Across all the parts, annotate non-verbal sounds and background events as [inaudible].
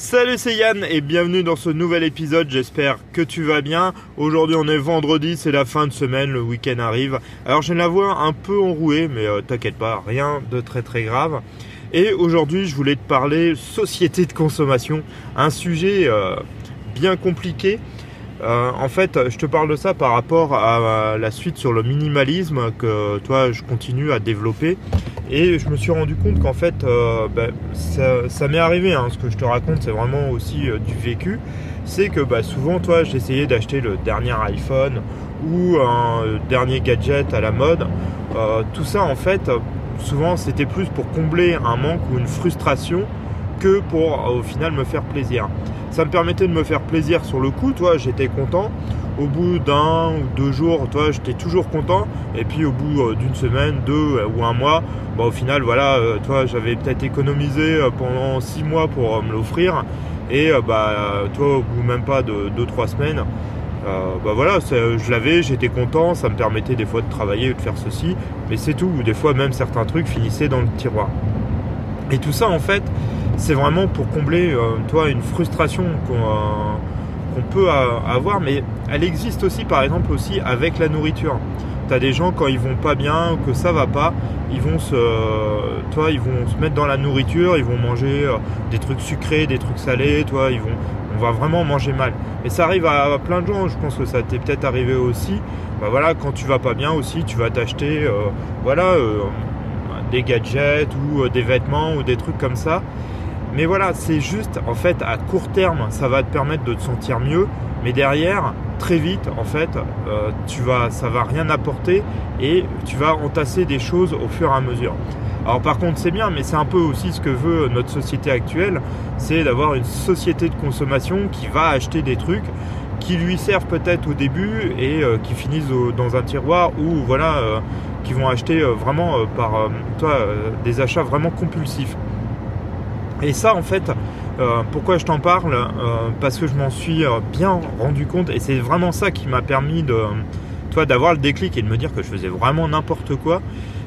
Salut c'est Yann et bienvenue dans ce nouvel épisode, j'espère que tu vas bien. Aujourd'hui on est vendredi, c'est la fin de semaine, le week-end arrive. Alors j'ai la voix un peu enrouée mais euh, t'inquiète pas, rien de très très grave. Et aujourd'hui je voulais te parler société de consommation, un sujet euh, bien compliqué. Euh, en fait, je te parle de ça par rapport à la suite sur le minimalisme que toi je continue à développer. Et je me suis rendu compte qu'en fait, euh, bah, ça, m'est arrivé. Hein, ce que je te raconte, c'est vraiment aussi euh, du vécu. C'est que bah, souvent, toi, j'essayais d'acheter le dernier iPhone ou un dernier gadget à la mode. tout ça, en fait, souvent, c'était plus pour combler un manque ou une frustration que pour, au final, me faire plaisir. Ça me permettait de me faire plaisir sur le coup. Toi, j'étais content au bout d'un ou deux jours, toi, j'étais toujours content. Et puis au bout euh, d'une semaine, deux euh, ou un mois, bah, au final, voilà, euh, toi, j'avais peut-être économisé pendant six mois pour me l'offrir. Et bah, toi, au bout même pas de deux, trois semaines, bah voilà, je l'avais, j'étais content, ça me permettait des fois de travailler ou de faire ceci, mais c'est tout. Ou des fois, même certains trucs finissaient dans le tiroir. Et tout ça, en fait, c'est vraiment pour combler, toi, une frustration qu'on qu'on peut avoir, mais elle existe aussi par exemple aussi avec la nourriture. Tu des gens quand ils vont pas bien, que ça va pas, ils vont se, toi, ils vont se mettre dans la nourriture, ils vont manger euh, des trucs sucrés, des trucs salés, toi, ils vont, on va vraiment manger mal. Et ça arrive à, plein de gens. Je pense que ça t'est peut-être arrivé aussi. Bah voilà, quand tu vas pas bien aussi, tu vas t'acheter, euh, voilà, euh, des gadgets ou des vêtements ou des trucs comme ça. Mais voilà, c'est juste, en fait, à court terme, ça va te permettre de te sentir mieux. Mais derrière, très vite, en fait, euh, tu vas, ça va rien apporter et tu vas entasser des choses au fur et à mesure. Alors par contre, c'est bien, mais c'est un peu aussi ce que veut notre société actuelle, c'est d'avoir une société de consommation qui va acheter des trucs qui lui servent peut-être au début et euh, qui finissent dans un tiroir ou voilà, euh, qui vont acheter vraiment par toi des achats vraiment compulsifs. Et ça, en fait, euh, pourquoi je t'en parle euh, Parce que je m'en suis euh, bien rendu compte et c'est vraiment ça qui m'a permis de, toi, d'avoir le déclic et de me dire que je faisais vraiment n'importe quoi.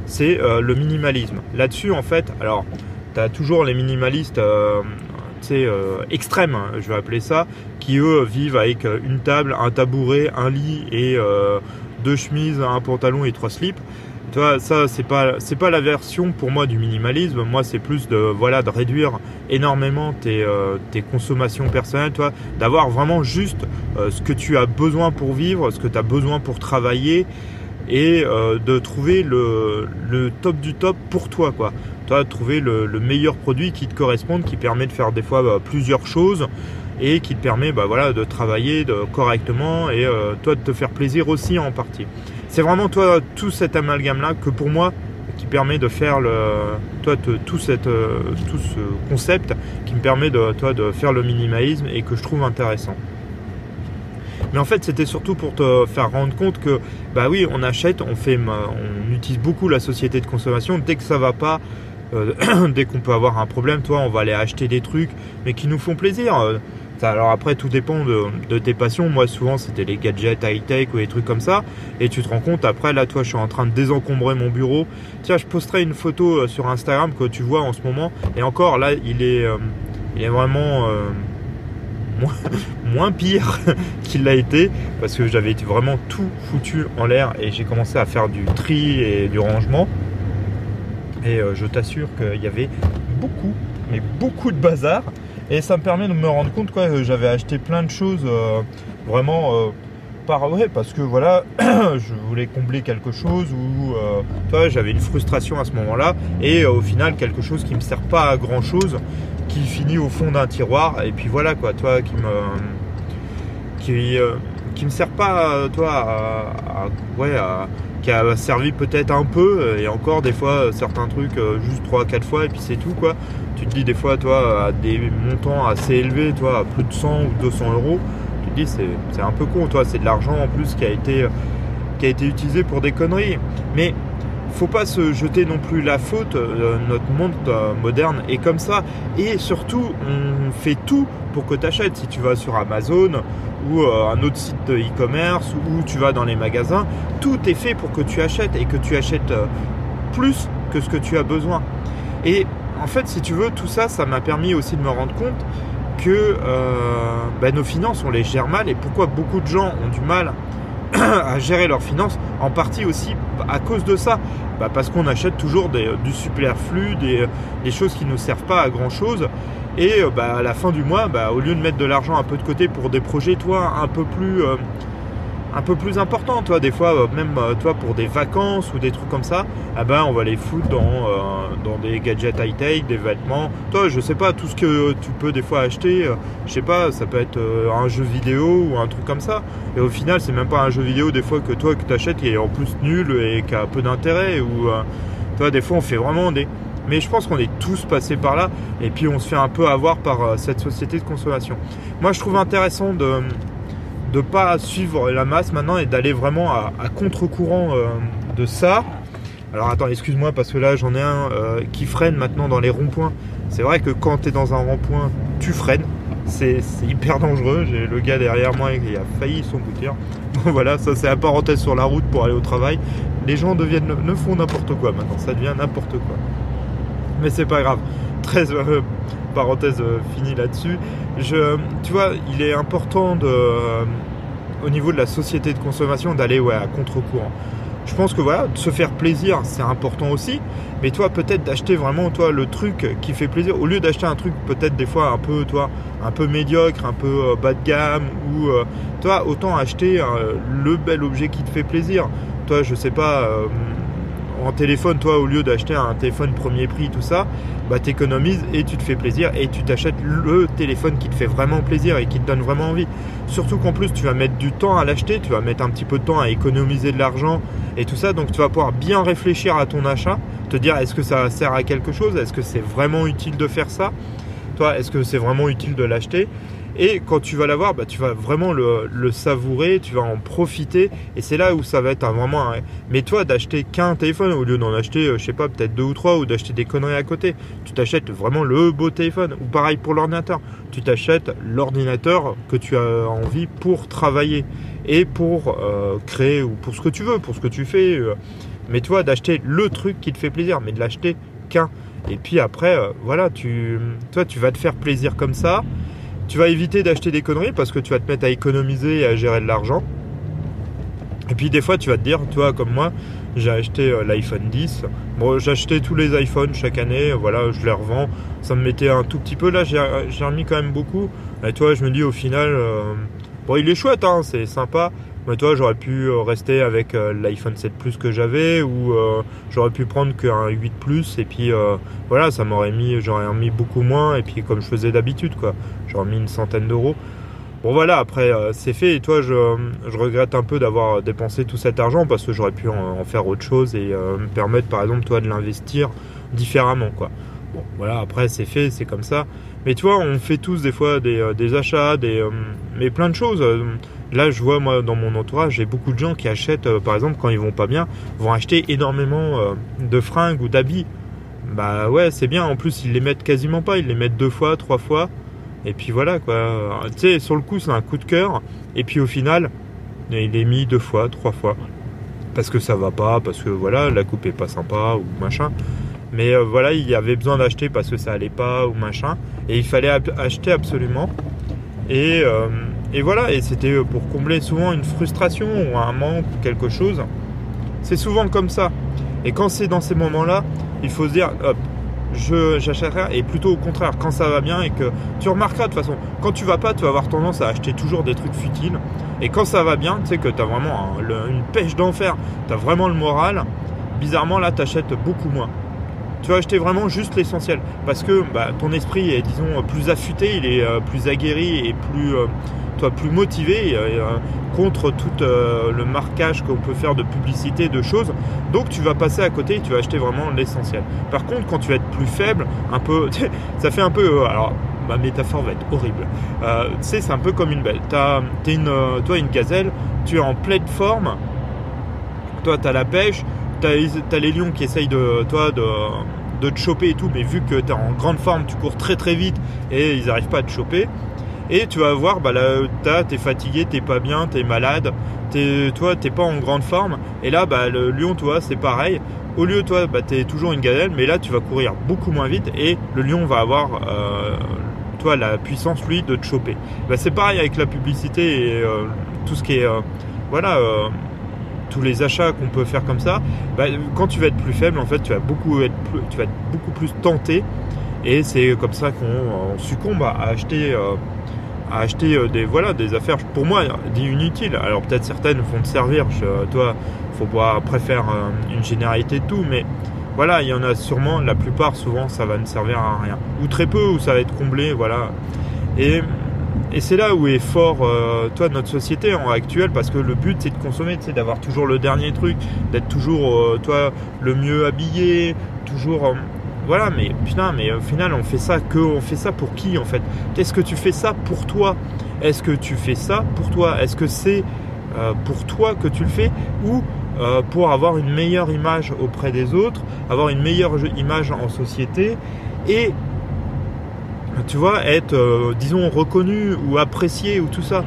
C'est le minimalisme. Là-dessus, en fait, alors, tu as toujours les minimalistes extrêmes, hein, je vais appeler ça, qui eux vivent avec une table, un tabouret, un lit et deux chemises, un pantalon et trois slips. Tu vois, ça c'est pas c'est pas la version pour moi du minimalisme. Moi c'est plus de voilà de réduire énormément tes, euh, tes consommations personnelles, toi, d'avoir vraiment juste euh, ce que tu as besoin pour vivre, ce que tu as besoin pour travailler et euh, de trouver le, le, top du top pour toi quoi. Toi trouver le, le, meilleur produit qui te corresponde, qui permet de faire des fois bah, plusieurs choses et qui te permet bah, voilà de travailler correctement et toi de te faire plaisir aussi en partie. C'est vraiment toi tout cet amalgame là que pour moi qui permet de faire le euh, tout ce concept qui me permet de toi de faire le minimalisme et que je trouve intéressant. Mais en fait, c'était surtout pour te faire rendre compte que, bah oui, on achète, on fait, on utilise beaucoup la société de consommation. Dès que ça va pas, euh, [clears throat] dès qu'on peut avoir un problème, toi, on va aller acheter des trucs, mais qui nous font plaisir. Alors après, tout dépend de, tes passions. Moi, souvent, c'était les gadgets high-tech ou les trucs comme ça. Et tu te rends compte, après, là, toi, je suis en train de désencombrer mon bureau. Tiens, je posterai une photo euh, sur Instagram que tu vois en ce moment. Et encore, là, il est, euh, vraiment euh, [laughs] moins, pire [laughs] qu'il l'a été. Parce que j'avais vraiment tout foutu en l'air. Et j'ai commencé à faire du tri et du rangement. Et je t'assure qu'il y avait beaucoup, mais beaucoup de bazar. Et ça me permet de me rendre compte que j'avais acheté plein de choses euh, vraiment euh, par ouais, parce que voilà, [clears throat] je voulais combler quelque chose ou euh, j'avais une frustration à ce moment-là et au final quelque chose qui me sert pas à grand chose qui finit au fond d'un tiroir et puis voilà quoi, toi qui me qui qui me sert pas toi à, ouais qui a servi peut-être un peu et encore des fois certains trucs juste 3 4 fois et puis c'est tout quoi tu te dis des fois, toi, à des montants assez élevés, toi, à plus de 100 ou 200 euros, tu te dis c'est un peu con, toi, c'est de l'argent en plus qui a été qui a été utilisé pour des conneries. Mais faut pas se jeter non plus la faute. Euh, notre monde euh, moderne est comme ça. Et surtout, on fait tout pour que tu achètes. Si tu vas sur Amazon ou euh, un autre site de e-commerce ou tu vas dans les magasins, tout est fait pour que tu achètes et que tu achètes plus que ce que tu as besoin. Et en fait, si tu veux, tout ça, ça m'a permis aussi de me rendre compte que bah, nos finances, on les gère mal et pourquoi beaucoup de gens ont du mal [clears throat] à gérer leurs finances, en partie aussi à cause de ça. Bah, parce qu'on achète toujours du superflu, des, des, choses qui ne servent pas à grand chose. Et bah, à la fin du mois, bah, au lieu de mettre de l'argent un peu de côté pour des projets, toi, un peu plus un peu plus important, toi, des fois, euh, même euh, toi, pour des vacances ou des trucs comme ça, ah ben, on va les foutre dans, euh, dans des gadgets high-tech, des vêtements. Toi, je sais pas, tout ce que tu peux des fois acheter, je sais pas, ça peut être un jeu vidéo ou un truc comme ça. Et au final, c'est même pas un jeu vidéo, des fois, que toi, que tu achètes, qui est en plus nul et qui a peu d'intérêt. Ou, toi, des fois, on fait vraiment des. Mais je pense qu'on est tous passés par là et puis on se fait un peu avoir par cette société de consommation. Moi, je trouve intéressant de de pas suivre la masse maintenant et d'aller vraiment à, contre-courant euh, de ça. Alors attends, excuse-moi parce que là j'en ai un euh, qui freine maintenant dans les ronds-points. C'est vrai que quand tu es dans un rond-point, tu freines. C'est hyper dangereux. J'ai le gars derrière moi qui a failli s'emboutir. Bon [laughs] voilà, ça c'est la parenthèse sur la route pour aller au travail. Les gens deviennent, ne font n'importe quoi maintenant, ça devient n'importe quoi. Mais c'est pas grave. Très heureux parenthèse euh, finie là-dessus. Je, tu vois, il est important euh, au niveau de la société de consommation d'aller à contre-courant. Je pense que voilà, de se faire plaisir, c'est important aussi. Mais toi, peut-être d'acheter vraiment toi le truc qui fait plaisir, au lieu d'acheter un truc peut-être des fois un peu toi, un peu médiocre, un peu euh, bas de gamme, ou toi, autant acheter le bel objet qui te fait plaisir. Toi, je sais pas en téléphone, toi, au lieu d'acheter un téléphone premier prix, tout ça, bah t'économises et tu te fais plaisir et tu t'achètes le téléphone qui te fait vraiment plaisir et qui te donne vraiment envie. Surtout qu'en plus, tu vas mettre du temps à l'acheter, tu vas mettre un petit peu de temps à économiser de l'argent et tout ça, donc tu vas pouvoir bien réfléchir à ton achat, te dire est-ce que ça sert à quelque chose, est-ce que c'est vraiment utile de faire ça, toi, est-ce que c'est vraiment utile de l'acheter? Et quand tu vas l'avoir, bah, tu vas vraiment le, savourer, tu vas en profiter. Et c'est là où ça va être vraiment. Mais toi, d'acheter qu'un téléphone au lieu d'en acheter, euh, je sais pas, peut-être deux ou trois, ou d'acheter des conneries à côté, tu t'achètes vraiment le beau téléphone. Ou pareil pour l'ordinateur. Tu t'achètes l'ordinateur que tu as envie pour travailler et pour euh, créer ou pour ce que tu veux, pour ce que tu fais. Euh. Mais toi, d'acheter le truc qui te fait plaisir, mais de l'acheter qu'un. Et puis après, voilà, tu, toi, tu vas te faire plaisir comme ça. Tu vas éviter d'acheter des conneries parce que tu vas te mettre à économiser et à gérer de l'argent. Et puis des fois, tu vas te dire, toi comme moi, j'ai acheté euh, l'iPhone 10. Bon, j'achetais tous les iPhones chaque année, voilà, je les revends. Ça me mettait un tout petit peu. Là, j'ai remis quand même beaucoup. Et toi, je me dis au final, euh, bon, il est chouette, hein, c'est sympa. Mais toi, j'aurais pu euh, rester avec euh, l'iPhone 7 Plus que j'avais ou euh, j'aurais pu prendre qu'un 8 Plus et puis voilà, ça m'aurait mis, j'aurais mis beaucoup moins et puis comme je faisais d'habitude quoi, j'aurais mis une centaine d'euros. Bon voilà, après c'est fait et toi je, je regrette un peu d'avoir dépensé tout cet argent parce que j'aurais pu en, faire autre chose et me permettre par exemple toi de l'investir différemment quoi. Bon voilà, après c'est fait, c'est comme ça. Mais tu vois, on fait tous des fois des, des achats, des, mais plein de choses Là, je vois, moi, dans mon entourage, j'ai beaucoup de gens qui achètent, euh, par exemple, quand ils vont pas bien, vont acheter énormément euh, de fringues ou d'habits. Bah ouais, c'est bien. En plus, ils les mettent quasiment pas. Ils les mettent deux fois, trois fois. Et puis voilà, quoi. Tu sais, sur le coup, c'est un coup de cœur. Et puis au final, il est mis deux fois, trois fois. Parce que ça va pas, parce que voilà, la coupe est pas sympa ou machin. Mais euh, voilà, il y avait besoin d'acheter parce que ça allait pas ou machin. Et il fallait acheter absolument. Et, et voilà, et c'était euh, pour combler souvent une frustration ou un manque ou quelque chose. C'est souvent comme ça. Et quand c'est dans ces moments-là, il faut se dire, hop, je j'achèterai et plutôt au contraire quand ça va bien et que tu remarqueras de toute façon quand tu vas pas tu vas avoir tendance à acheter toujours des trucs futiles. Et quand ça va bien tu sais que tu as vraiment une pêche d'enfer. Tu as vraiment le moral. Bizarrement là tu achètes beaucoup moins. Tu vas acheter vraiment juste l'essentiel. Parce que bah, ton esprit est disons plus affûté. Il est euh, plus aguerri et plus euh, plus motivé euh, contre tout euh, le marquage qu'on peut faire de publicité, de choses. Donc tu vas passer à côté et tu vas acheter vraiment l'essentiel. Par contre, quand tu vas être plus faible, un peu, [laughs] ça fait un peu, euh, alors ma métaphore va être horrible. c'est un peu comme une belle. T'as, es une, toi, une gazelle, tu es en pleine forme. Toi, tu as la pêche. Tu as, les lions qui essayent de, toi, de, de te choper et tout. Mais vu que tu es en grande forme, tu cours très très vite et ils n'arrivent pas à te choper. Et tu vas voir, bah là, t'es fatigué, t'es pas bien, t'es malade, es, toi, t'es pas en grande forme. Et là, bah, le lion, toi, c'est pareil. Au lieu, toi, bah, t'es toujours une gazelle, mais là, tu vas courir beaucoup moins vite et le lion va avoir, euh, toi, la puissance, lui, de te choper. Bah, c'est pareil avec la publicité et euh, tout ce qui est, voilà, tous les achats qu'on peut faire comme ça. Bah, quand tu vas être plus faible, en fait, tu vas beaucoup être, plus, tu vas être beaucoup plus tenté. Et c'est comme ça qu'on succombe à acheter acheter euh, des voilà des affaires pour moi inutiles. Alors peut-être certaines vont te servir. Je, toi, faut pas faire euh, une généralité de tout, mais voilà, il y en a sûrement. La plupart, souvent, ça va ne servir à rien ou très peu, ou ça va être comblé, voilà. Et et c'est là où est fort, euh, toi, notre société en actuelle, parce que le but c'est de consommer, c'est d'avoir toujours le dernier truc, d'être toujours, toi, le mieux habillé, toujours voilà, mais putain, mais au final, on fait ça que, on fait ça pour qui en fait? Qu'est-ce que tu fais ça pour toi? Est-ce que tu fais ça pour toi? Est-ce que c'est euh, pour toi que tu le fais? Ou euh, pour avoir une meilleure image auprès des autres, avoir une meilleure image en société et tu vois être, euh, disons, reconnu ou apprécié ou tout ça?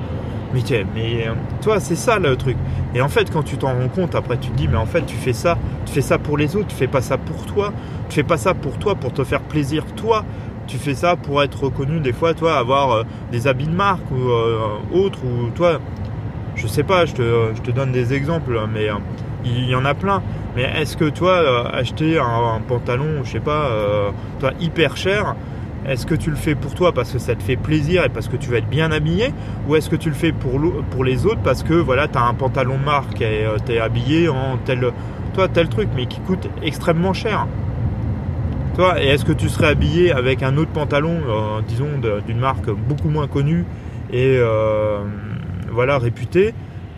Mais, mais toi, c'est ça le truc. Et en fait, quand tu t'en rends compte, après, tu te dis, mais en fait, tu fais ça, tu fais ça pour les autres, tu fais pas ça pour toi, tu fais pas ça pour toi, pour te faire plaisir, toi. Tu fais ça pour être reconnu, des fois, toi, avoir euh, des habits de marque ou euh, autre, ou toi, je sais pas, je te, donne des exemples, mais euh, il y en a plein. Mais est-ce que toi, acheter un, pantalon, je sais pas, toi, hyper cher, est-ce que tu le fais pour toi parce que ça te fait plaisir et parce que tu vas être bien habillé Ou est-ce que tu le fais pour, pour les autres parce que voilà, tu as un pantalon marque et euh, tu es habillé en tel, toi, tel truc mais qui coûte extrêmement cher toi, et est-ce que tu serais habillé avec un autre pantalon, euh, disons, d'une marque beaucoup moins connue et euh, voilà, réputée?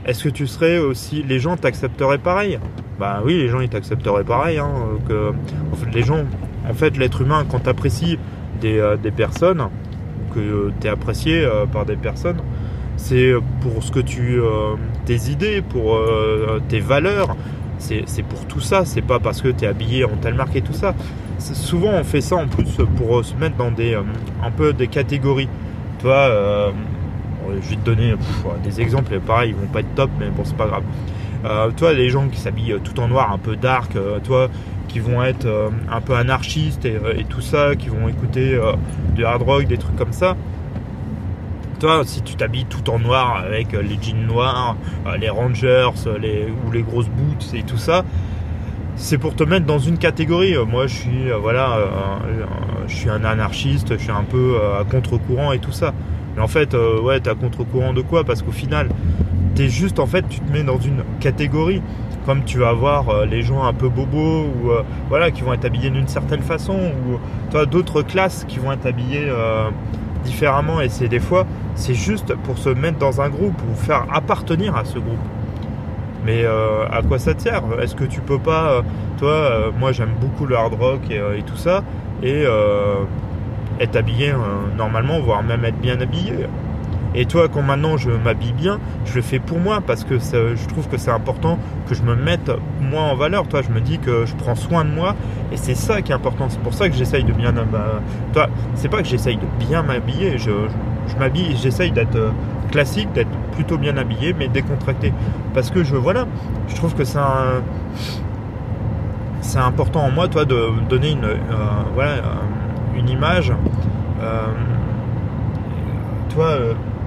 Est-ce que tu serais aussi. Les gens t'accepteraient pareil? Bah oui, les gens ils t'accepteraient pareil. Hein, que, en fait, les gens, en fait, l'être humain, quand t'apprécies euh, des, personnes, que tu es apprécié euh, par des personnes, c'est pour ce que tu. Euh, tes idées, pour tes valeurs. C'est pour tout ça, c'est pas parce que tu es habillé en telle marque et tout ça. Souvent on fait ça en plus pour se mettre dans des un peu des catégories. Tu vois, je vais te donner des exemples, pareil, ils vont pas être top, mais bon, c'est pas grave. Euh, toi, les gens qui s'habillent tout en noir, un peu dark, toi, qui vont être euh, un peu anarchistes et, euh, tout ça, qui vont écouter euh, du hard rock, des trucs comme ça. Toi, si tu t'habilles tout en noir avec les jeans noirs, les Rangers, les, ou les grosses boots et tout ça, c'est pour te mettre dans une catégorie. Moi, je suis voilà, je suis un anarchiste, je suis un peu à contre-courant et tout ça. Mais en fait, ouais, t'es à contre-courant de quoi? Parce qu'au final, t'es juste en fait, tu te mets dans une catégorie. Comme tu vas voir euh, les gens un peu bobos ou euh, voilà qui vont être habillés d'une certaine façon ou toi d'autres classes qui vont être habillées euh, différemment. Et c'est des fois c'est juste pour se mettre dans un groupe ou faire appartenir à ce groupe. Mais à quoi ça te sert? Est-ce que tu peux pas toi moi j'aime beaucoup le hard rock et, tout ça. Et être habillé normalement voire même être bien habillé et toi, quand maintenant je m'habille bien, je le fais pour moi parce que je trouve que c'est important que je me mette moi en valeur. Toi, je me dis que je prends soin de moi et c'est ça qui est important. C'est pour ça que j'essaye de bien. Bah, toi, c'est pas que j'essaye de bien m'habiller. Je, m'habille, j'essaye d'être euh, classique, d'être plutôt bien habillé, mais décontracté. Parce que je, voilà, je trouve que c'est c'est important en moi, toi, de donner une, euh, voilà, euh, une image. toi,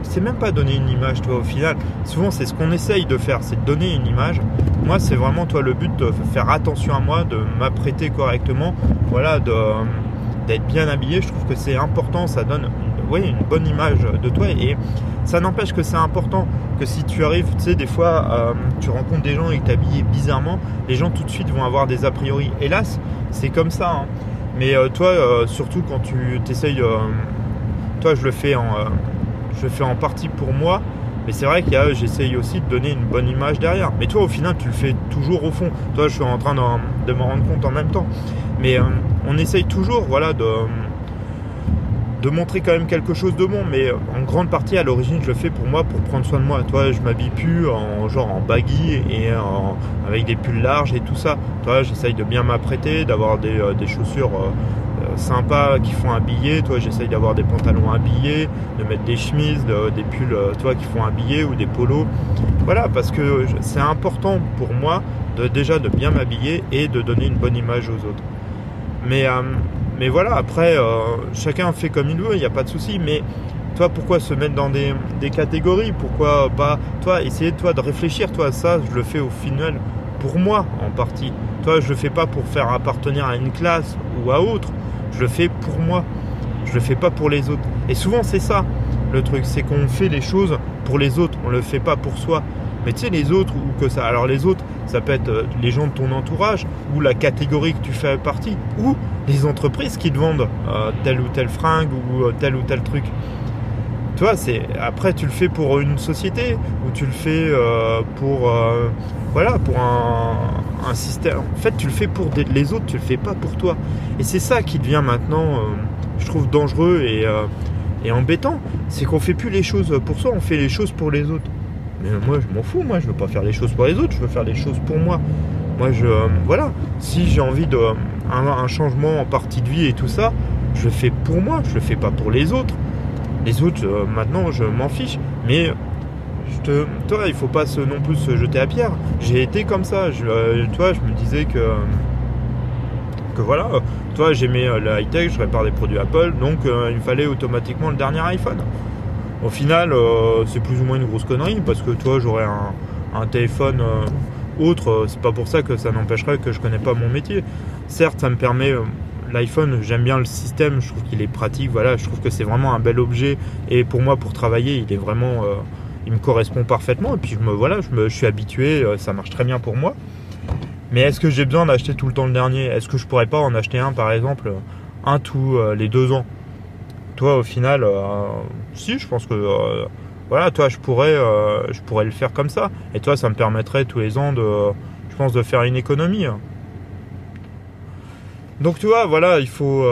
c'est même pas donner une image, toi, au final. Souvent, c'est ce qu'on essaye de faire, c'est de donner une image. Moi, c'est vraiment, toi, le but de faire attention à moi, de m'apprêter correctement, voilà, d'être bien habillé. Je trouve que c'est important, ça donne oui, une bonne image de toi. Et ça n'empêche que c'est important que si tu arrives, tu sais, des fois, euh, tu rencontres des gens et que tu habillé bizarrement, les gens tout de suite vont avoir des a priori. Hélas, c'est comme ça. Hein. Mais euh, toi, euh, surtout quand tu t'essayes, toi, je le fais en je fais en partie pour moi, mais c'est vrai a, j'essaye aussi de donner une bonne image derrière. Mais toi, au final, tu le fais toujours au fond. Toi, je suis en train de, me rendre compte en même temps. Mais euh, on essaye toujours, voilà, de, montrer quand même quelque chose de bon. Mais en grande partie, à l'origine, je le fais pour moi, pour prendre soin de moi. Toi, je m'habille plus en genre en baggy et avec des pulls larges et tout ça. Toi, j'essaye de bien m'apprêter, d'avoir des, euh, chaussures. Euh, sympas qui font habiller. Toi, j'essaye d'avoir des pantalons habillés, de mettre des chemises, des pulls, euh, toi, qui font habiller ou des polos. Voilà, parce que c'est important pour moi de déjà de bien m'habiller et de donner une bonne image aux autres. Mais, euh, mais voilà, après, chacun fait comme il veut, il n'y a pas de souci. Mais toi, pourquoi se mettre dans des, des, catégories? Pourquoi pas, toi, essayer toi de réfléchir, toi, ça, je le fais au final pour moi en partie. Toi, je le fais pas pour faire appartenir à une classe ou à autre. Je le fais pour moi. Je le fais pas pour les autres. Et souvent, c'est ça le truc, c'est qu'on fait les choses pour les autres. On le fait pas pour soi. Mais tu sais, les autres ou que ça. Alors les autres, ça peut être euh, les gens de ton entourage ou la catégorie que tu fais partie ou les entreprises qui te vendent euh, telle ou telle fringue ou euh, tel ou tel truc. Tu vois, c'est après tu le fais pour une société ou tu le fais pour voilà pour un, système. En fait, tu le fais pour les autres, tu le fais pas pour toi. Et c'est ça qui devient maintenant, je trouve dangereux et, et embêtant, c'est qu'on fait plus les choses pour soi, on fait les choses pour les autres. Mais moi, je m'en fous. Moi, je veux pas faire les choses pour les autres. Je veux faire les choses pour moi. Moi, je euh, voilà. Si j'ai envie de un, changement en partie de vie et tout ça, je le fais pour moi. Je le fais pas pour les autres. Les autres, euh, maintenant, je m'en fiche. Mais je te, toi, il faut pas se, non plus se jeter à pierre. J'ai été comme ça. Je, euh, toi, je me disais que que voilà. Toi, j'aimais la high tech. Je répare des produits Apple, donc il me fallait automatiquement le dernier iPhone. Au final, euh, c'est plus ou moins une grosse connerie parce que toi, j'aurais un, téléphone euh, autre. Euh, c'est pas pour ça que ça n'empêcherait que je connais pas mon métier. Certes, ça me permet. L'iPhone, j'aime bien le système, je trouve qu'il est pratique, voilà, je trouve que c'est vraiment un bel objet et pour moi pour travailler, il est vraiment il me correspond parfaitement et puis je me voilà, je me suis habitué, ça marche très bien pour moi. Mais est-ce que j'ai besoin d'acheter tout le temps le dernier? Est-ce que je pourrais pas en acheter un par exemple un tous les deux ans? Toi, au final, euh, si, je pense que euh, voilà, toi, je pourrais, euh, je pourrais le faire comme ça. Et toi, ça me permettrait tous les ans de, je pense, de faire une économie. Donc, tu vois, voilà, il faut,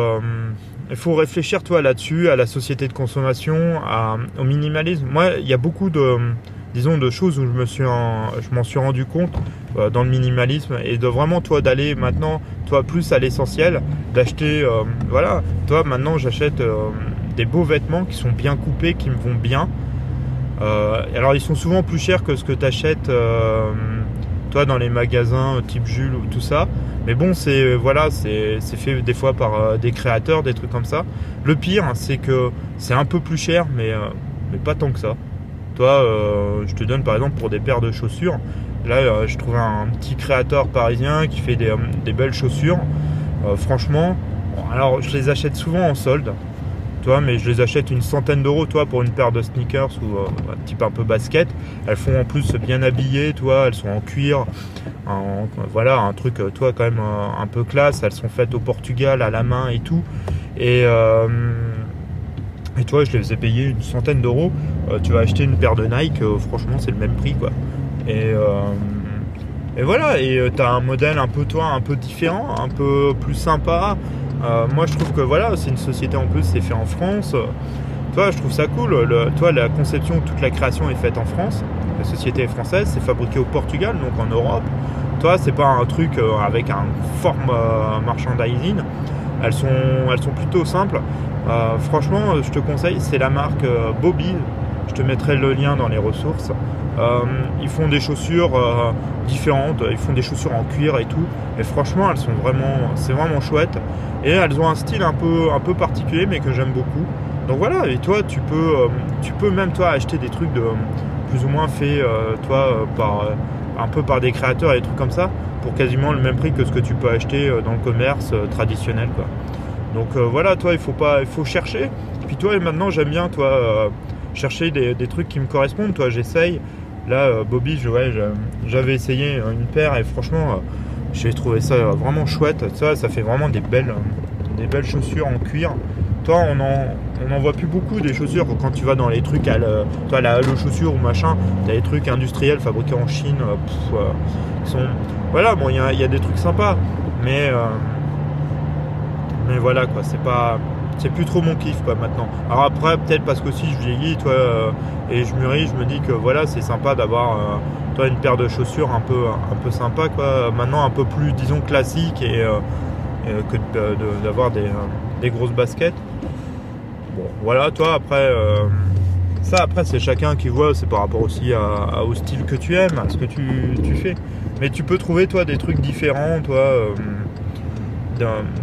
il faut réfléchir, toi, là-dessus, à la société de consommation, au minimalisme. Moi, il y a beaucoup de, disons, de choses où je me suis, m'en suis rendu compte dans le minimalisme et de vraiment, toi, d'aller maintenant, toi, plus à l'essentiel, d'acheter, voilà, toi, maintenant, j'achète des beaux vêtements qui sont bien coupés, qui me vont bien. Euh, alors ils sont souvent plus chers que ce que tu achètes euh, toi dans les magasins type Jules ou tout ça. Mais bon, c'est voilà, c'est fait des fois par euh, des créateurs, des trucs comme ça. Le pire, c'est que c'est un peu plus cher, mais, pas tant que ça. Toi, je te donne par exemple pour des paires de chaussures. Là, je trouve un, petit créateur parisien qui fait des belles chaussures. franchement, alors je les achète souvent en solde mais je les achète une centaine d'euros, toi, pour une paire de sneakers ou euh, un type un peu basket. Elles font en plus bien habillées, toi, elles sont en cuir, voilà, un truc, euh, toi, quand même euh, un, peu classe. Elles sont faites au Portugal à la main et tout. Et, et toi, je les ai payées une centaine d'euros. tu vas acheter une paire de Nike, franchement, c'est le même prix, quoi. Et et voilà, et tu un modèle un peu toi, un peu différent, un peu plus sympa, euh, moi, je trouve que voilà, c'est une société en plus, c'est fait en France. Toi, je trouve ça cool. toi, la conception, toute la création est faite en France. La société est française, c'est fabriqué au Portugal, donc en Europe. Toi, c'est pas un truc euh, avec un forme euh, merchandising. Elles sont, elles sont plutôt simples. franchement, je te conseille, c'est la marque Bobby. Je te mettrai le lien dans les ressources. ils font des chaussures différentes. Ils font des chaussures en cuir et tout. Et franchement, elles sont vraiment, c'est vraiment chouette. Et elles ont un style un peu, particulier, mais que j'aime beaucoup. Donc voilà. Et toi, tu peux, euh, tu peux même toi acheter des trucs de plus ou moins faits, euh, toi, euh, par un peu par des créateurs et des trucs comme ça, pour quasiment le même prix que ce que tu peux acheter dans le commerce traditionnel. Donc voilà, toi, il faut pas, il faut chercher. Puis toi, maintenant, j'aime bien, toi, chercher des, des, trucs qui me correspondent. Toi, j'essaye. Là, euh, Bobby, j'avais essayé une paire et franchement, euh, j'ai trouvé ça vraiment chouette. Ça, ça fait vraiment des belles, des belles chaussures en cuir. Toi, on en, on voit plus beaucoup des chaussures quand tu vas dans les trucs à le, toi, la Halo chaussures ou machin. T'as des trucs industriels fabriqués en Chine. Euh, sont, voilà, bon, il y, y a, des trucs sympas, mais mais voilà quoi, c'est pas c'est plus trop mon kiff quoi maintenant. Alors après peut-être parce que si je vieillis toi euh, et je mûris, je me dis que voilà c'est sympa d'avoir euh, une paire de chaussures un peu un peu sympa quoi. Maintenant un peu plus disons classique et, euh, que d'avoir des, des, grosses baskets. Bon voilà toi après ça après c'est chacun qui voit, c'est par rapport aussi au style que tu aimes, à ce que tu, tu, fais. Mais tu peux trouver toi des trucs différents toi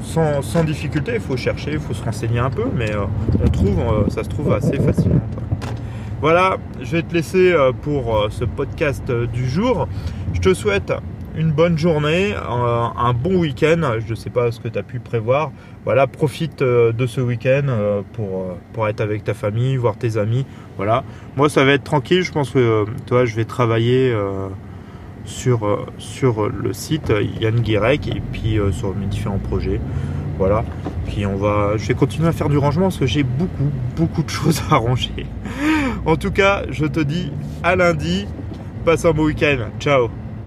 sans, difficulté. Il faut chercher, il faut se renseigner un peu, mais on trouve, ça se trouve assez facilement. Voilà, je vais te laisser pour ce podcast du jour. Je te souhaite une bonne journée, un, bon week-end. Je ne sais pas ce que tu as pu prévoir. Voilà, profite euh, de ce week-end euh, pour, euh, pour être avec ta famille, voir tes amis. Voilà. Moi, ça va être tranquille. Je pense que toi, je vais travailler sur, sur le site Yann Guirec et puis sur mes différents projets. Voilà. Puis on va, je vais continuer à faire du rangement parce que j'ai beaucoup, beaucoup de choses à ranger. En tout cas, je te dis à lundi. Passe un bon week-end. Ciao